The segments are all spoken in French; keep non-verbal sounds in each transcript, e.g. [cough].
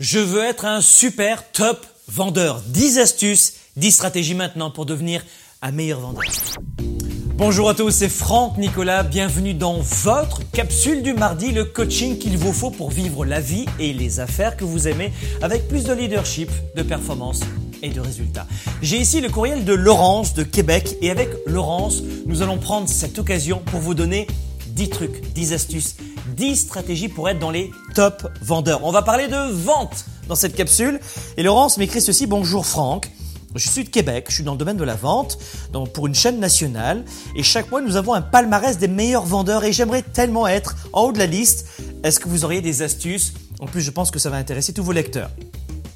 Je veux être un super top vendeur. 10 astuces, 10 stratégies maintenant pour devenir un meilleur vendeur. Bonjour à tous, c'est Franck Nicolas. Bienvenue dans votre capsule du mardi, le coaching qu'il vous faut pour vivre la vie et les affaires que vous aimez avec plus de leadership, de performance et de résultats. J'ai ici le courriel de Laurence de Québec et avec Laurence, nous allons prendre cette occasion pour vous donner 10 trucs, 10 astuces, 10 stratégies pour être dans les top vendeurs. On va parler de vente dans cette capsule. Et Laurence m'écrit ceci, bonjour Franck. Je suis de Québec, je suis dans le domaine de la vente pour une chaîne nationale et chaque mois nous avons un palmarès des meilleurs vendeurs et j'aimerais tellement être en haut de la liste. Est-ce que vous auriez des astuces? En plus, je pense que ça va intéresser tous vos lecteurs.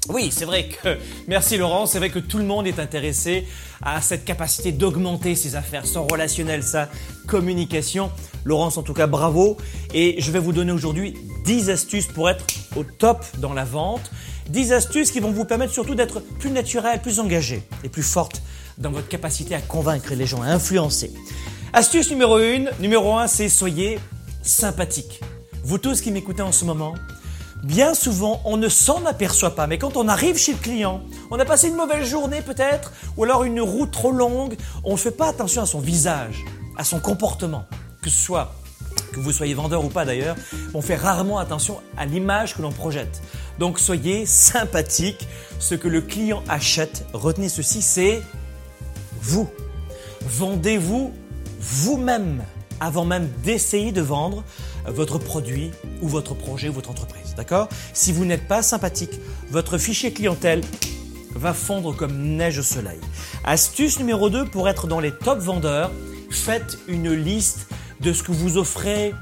Oui, c'est vrai que, merci Laurent, c'est vrai que tout le monde est intéressé à cette capacité d'augmenter ses affaires, son relationnel, sa communication. Laurence, en tout cas, bravo. Et je vais vous donner aujourd'hui 10 astuces pour être au top dans la vente. 10 astuces qui vont vous permettre surtout d'être plus naturel, plus engagé et plus forte dans votre capacité à convaincre les gens, à influencer. Astuce numéro 1, numéro 1, c'est soyez sympathique. Vous tous qui m'écoutez en ce moment, Bien souvent, on ne s'en aperçoit pas, mais quand on arrive chez le client, on a passé une mauvaise journée peut-être, ou alors une route trop longue, on ne fait pas attention à son visage, à son comportement, que ce soit que vous soyez vendeur ou pas d'ailleurs, on fait rarement attention à l'image que l'on projette. Donc soyez sympathique, ce que le client achète, retenez ceci, c'est vous. Vendez-vous vous-même avant même d'essayer de vendre votre produit ou votre projet ou votre entreprise. D'accord? Si vous n'êtes pas sympathique, votre fichier clientèle va fondre comme neige au soleil. Astuce numéro 2 pour être dans les top vendeurs, faites une liste de ce que vous offrez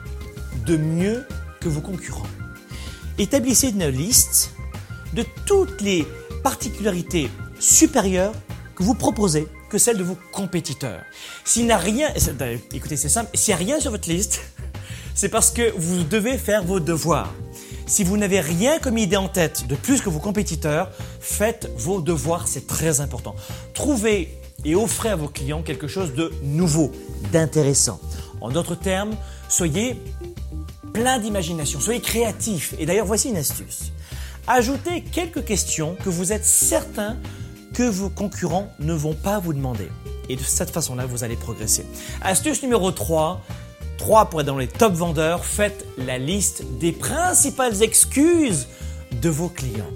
de mieux que vos concurrents. Établissez une liste de toutes les particularités supérieures que vous proposez que celles de vos compétiteurs. S'il n'y a rien, écoutez, c'est simple, s'il n'y a rien sur votre liste, c'est parce que vous devez faire vos devoirs. Si vous n'avez rien comme idée en tête de plus que vos compétiteurs, faites vos devoirs, c'est très important. Trouvez et offrez à vos clients quelque chose de nouveau, d'intéressant. En d'autres termes, soyez plein d'imagination, soyez créatif. Et d'ailleurs, voici une astuce. Ajoutez quelques questions que vous êtes certain que vos concurrents ne vont pas vous demander. Et de cette façon-là, vous allez progresser. Astuce numéro 3, 3 pour être dans les top vendeurs, faites la liste des principales excuses de vos clients.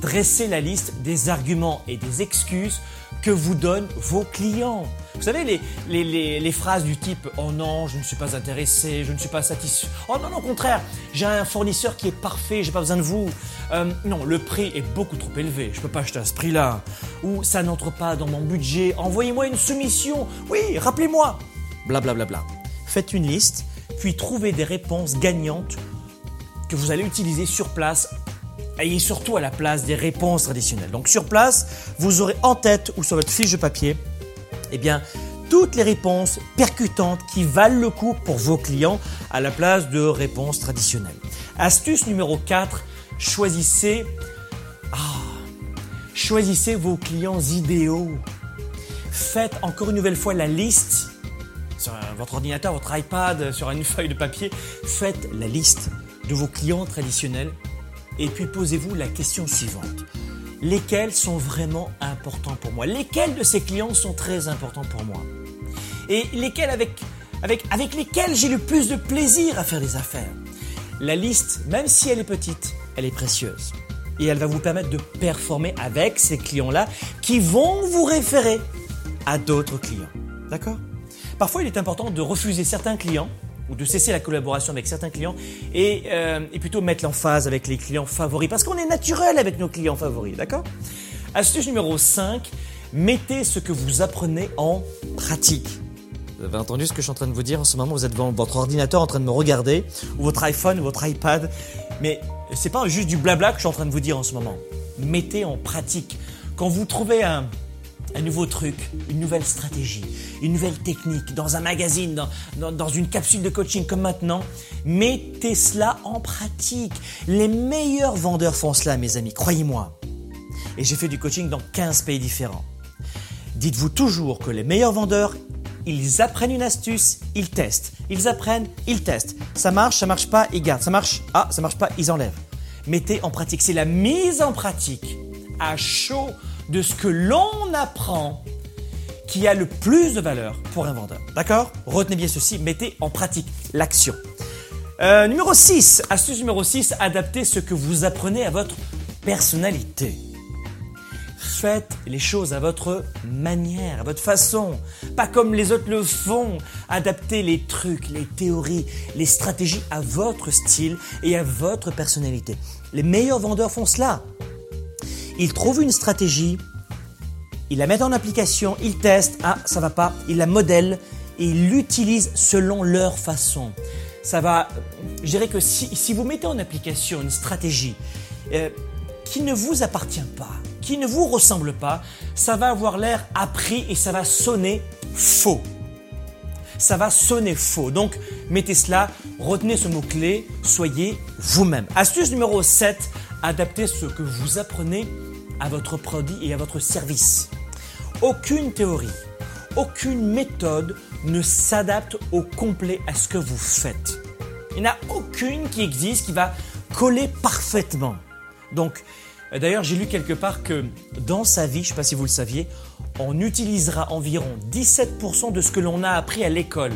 Dressez la liste des arguments et des excuses que vous donnent vos clients. Vous savez, les, phrases du type Oh non, je ne suis pas intéressé, je ne suis pas satisfait. Oh non, non, au contraire, j'ai un fournisseur qui est parfait, j'ai pas besoin de vous. Euh, non, le prix est beaucoup trop élevé, je peux pas acheter à ce prix-là. Ou ça n'entre pas dans mon budget, envoyez-moi une soumission. Oui, rappelez-moi. Blablabla. Bla, bla. Faites une liste, puis trouvez des réponses gagnantes que vous allez utiliser sur place Ayez surtout à la place des réponses traditionnelles. Donc sur place, vous aurez en tête ou sur votre fiche de papier eh bien, toutes les réponses percutantes qui valent le coup pour vos clients à la place de réponses traditionnelles. Astuce numéro 4, choisissez, ah, choisissez vos clients idéaux. Faites encore une nouvelle fois la liste sur votre ordinateur, votre iPad, sur une [laughs] feuille de papier. Faites la liste de vos clients traditionnels et puis posez-vous la question suivante lesquels sont vraiment importants pour moi, lesquels de ces clients sont très importants pour moi, et lesquels avec, avec, avec lesquels j'ai le plus de plaisir à faire des affaires? La liste, même si elle est petite, elle est précieuse. Et elle va vous permettre de performer avec ces clients-là qui vont vous référer à d'autres clients. D'accord? Parfois, il est important de refuser certains clients ou de cesser la collaboration avec certains clients et, euh, plutôt mettre l'emphase avec les clients favoris parce qu'on est naturel avec nos clients favoris, d'accord? Astuce numéro 5, mettez ce que vous apprenez en pratique. Vous avez entendu ce que je suis en train de vous dire en ce moment, vous êtes devant votre ordinateur en train de me regarder, ou votre iPhone, ou votre iPad, mais c'est pas juste du blabla que je suis en train de vous dire en ce moment. Mettez en pratique. Quand vous trouvez un, un nouveau truc, une nouvelle stratégie, une nouvelle technique dans un magazine, dans, une capsule de coaching comme maintenant, mettez cela en pratique. Les meilleurs vendeurs font cela, mes amis, croyez-moi. Et j'ai fait du coaching dans 15 pays différents. Dites-vous toujours que les meilleurs vendeurs, ils apprennent une astuce, ils testent. Ils apprennent, ils testent. Ça marche, ça marche pas, ils gardent. Ça marche, ah, ça marche pas, ils enlèvent. mettez en pratique. C'est la mise en pratique à chaud de ce que l'on apprend qui a le plus de valeur pour un vendeur. D'accord Retenez bien ceci, mettez en pratique l'action. Euh, numéro 6, astuce numéro 6, adaptez ce que vous apprenez à votre personnalité. Faites les choses à votre manière, à votre façon, pas comme les autres le font. Adaptez les trucs, les théories, les stratégies à votre style et à votre personnalité. Les meilleurs vendeurs font cela. Ils trouvent une stratégie, ils la mettent en application, ils testent, ah ça va pas, ils la modèlent et ils l'utilisent selon leur façon. Ça va, je dirais que si, vous mettez en application une stratégie euh, qui ne vous appartient pas, qui ne vous ressemble pas, ça va avoir l'air appris et ça va sonner faux. Ça va sonner faux. Donc, mettez cela, retenez ce mot-clé, soyez vous-même. Astuce numéro 7, adaptez ce que vous apprenez à votre produit et à votre service. Aucune théorie, aucune méthode ne s'adapte au complet à ce que vous faites. Il n'y en a aucune qui existe qui va coller parfaitement. Donc, d'ailleurs, j'ai lu quelque part que dans sa vie, je ne sais pas si vous le saviez, on utilisera environ 17% de ce que l'on a appris à l'école.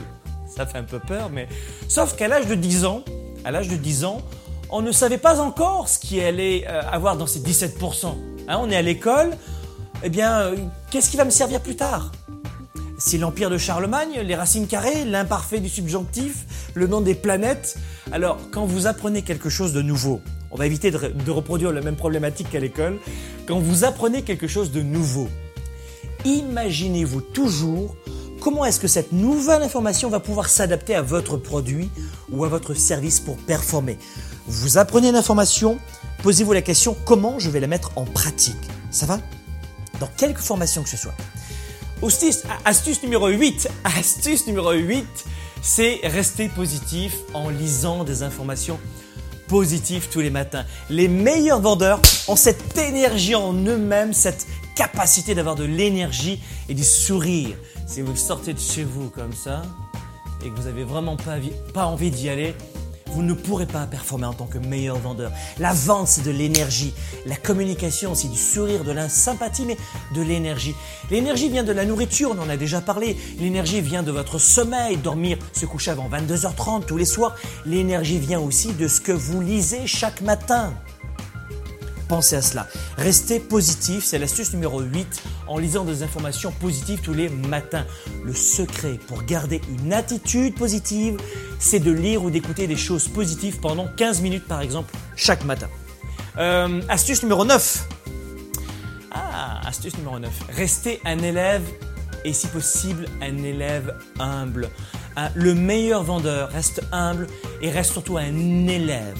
Ça fait un peu peur, mais sauf qu'à l'âge de 10 ans, à l'âge de 10 ans, on ne savait pas encore ce qu'il allait euh, avoir dans ces 17%. Hein, on est à l'école, eh bien, euh, qu'est-ce qui va me servir plus tard? C'est l'empire de Charlemagne, les racines carrées, l'imparfait du subjonctif, le nom des planètes. Alors, quand vous apprenez quelque chose de nouveau, on va éviter de, reproduire la même problématique qu'à l'école. Quand vous apprenez quelque chose de nouveau, imaginez-vous toujours comment est-ce que cette nouvelle information va pouvoir s'adapter à votre produit ou à votre service pour performer. Vous apprenez l'information, posez-vous la question comment je vais la mettre en pratique? Ça va? Dans quelque formation que ce soit. Astuce, numéro 8, astuce numéro 8, [laughs] c'est rester positif en lisant des informations positives tous les matins. Les meilleurs vendeurs ont cette énergie en eux-mêmes, cette capacité d'avoir de l'énergie et du sourire. Si vous sortez de chez vous comme ça et que vous n'avez vraiment pas envie d'y aller, vous ne pourrez pas performer en tant que meilleur vendeur. La vente, c'est de l'énergie. La communication, c'est du sourire, de la sympathie, mais de l'énergie. L'énergie vient de la nourriture, on en a déjà parlé. L'énergie vient de votre sommeil, dormir, se coucher avant 22h30 tous les soirs. L'énergie vient aussi de ce que vous lisez chaque matin. Pensez à cela. Restez positif, c'est l'astuce numéro 8 en lisant des informations positives tous les matins. Le secret pour garder une attitude positive, c'est de lire ou d'écouter des choses positives pendant 15 minutes par exemple chaque matin. Euh, astuce numéro 9. Ah, astuce numéro 9. Restez un élève et si possible un élève humble. Le meilleur vendeur reste humble et reste surtout un élève.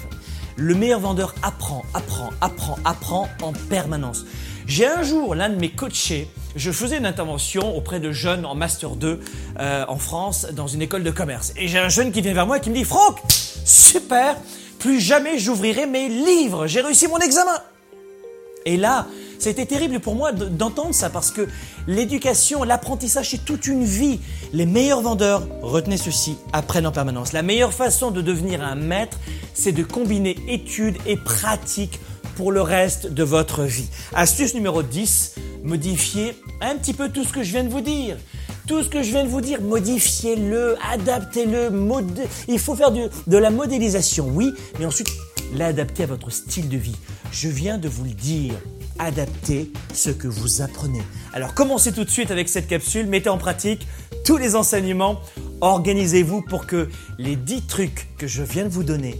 Le meilleur vendeur apprend, apprend, apprend, apprend en permanence. J'ai un jour, l'un de mes coachés, je faisais une intervention auprès de jeunes en Master 2 euh, en France dans une école de commerce. Et j'ai un jeune qui vient vers moi et qui me dit Franck, super, plus jamais j'ouvrirai mes livres, j'ai réussi mon examen. Et là, c'était terrible pour moi d'entendre ça parce que l'éducation, l'apprentissage, c'est toute une vie. Les meilleurs vendeurs, retenez ceci, apprennent en permanence. La meilleure façon de devenir un maître, c'est de combiner études et pratiques pour le reste de votre vie. Astuce numéro 10, modifiez un petit peu tout ce que je viens de vous dire. Tout ce que je viens de vous dire, modifiez-le, adaptez-le. Il faut faire de la modélisation, oui, mais ensuite l'adapter à votre style de vie. Je viens de vous le dire adaptez ce que vous apprenez. Alors commencez tout de suite avec cette capsule, mettez en pratique tous les enseignements, organisez-vous pour que les 10 trucs que je viens de vous donner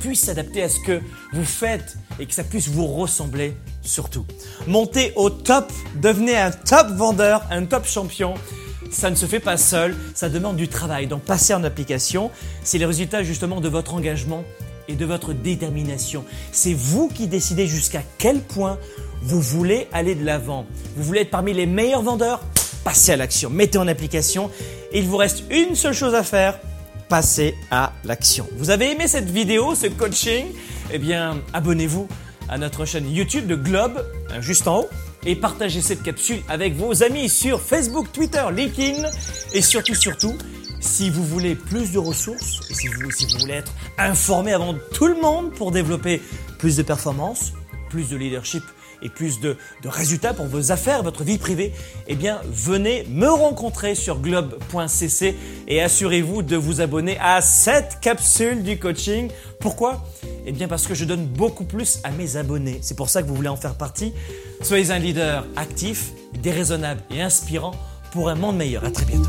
puissent s'adapter à ce que vous faites et que ça puisse vous ressembler surtout. Montez au top, devenez un top vendeur, un top champion. Ça ne se fait pas seul, ça demande du travail. Donc passez en application, c'est le résultat justement de votre engagement et de votre détermination. C'est vous qui décidez jusqu'à quel point vous voulez aller de l'avant. Vous voulez être parmi les meilleurs vendeurs? Passez à l'action, mettez en application. il vous reste une seule chose à faire, passez à l'action. Vous avez aimé cette vidéo, ce coaching? Eh bien, abonnez-vous à notre chaîne YouTube de Globe, hein, juste en haut, et partagez cette capsule avec vos amis sur Facebook, Twitter, LinkedIn, et surtout, surtout, Si vous voulez plus de ressources et si vous, voulez être informé avant tout le monde pour développer plus de performance, plus de leadership et plus de, de, résultats pour vos affaires, votre vie privée, eh bien, venez me rencontrer sur globe.cc et assurez-vous de vous abonner à cette capsule du coaching. Pourquoi? Eh bien, parce que je donne beaucoup plus à mes abonnés. C'est pour ça que vous voulez en faire partie. Soyez un leader actif, déraisonnable et inspirant pour un monde meilleur. À très bientôt.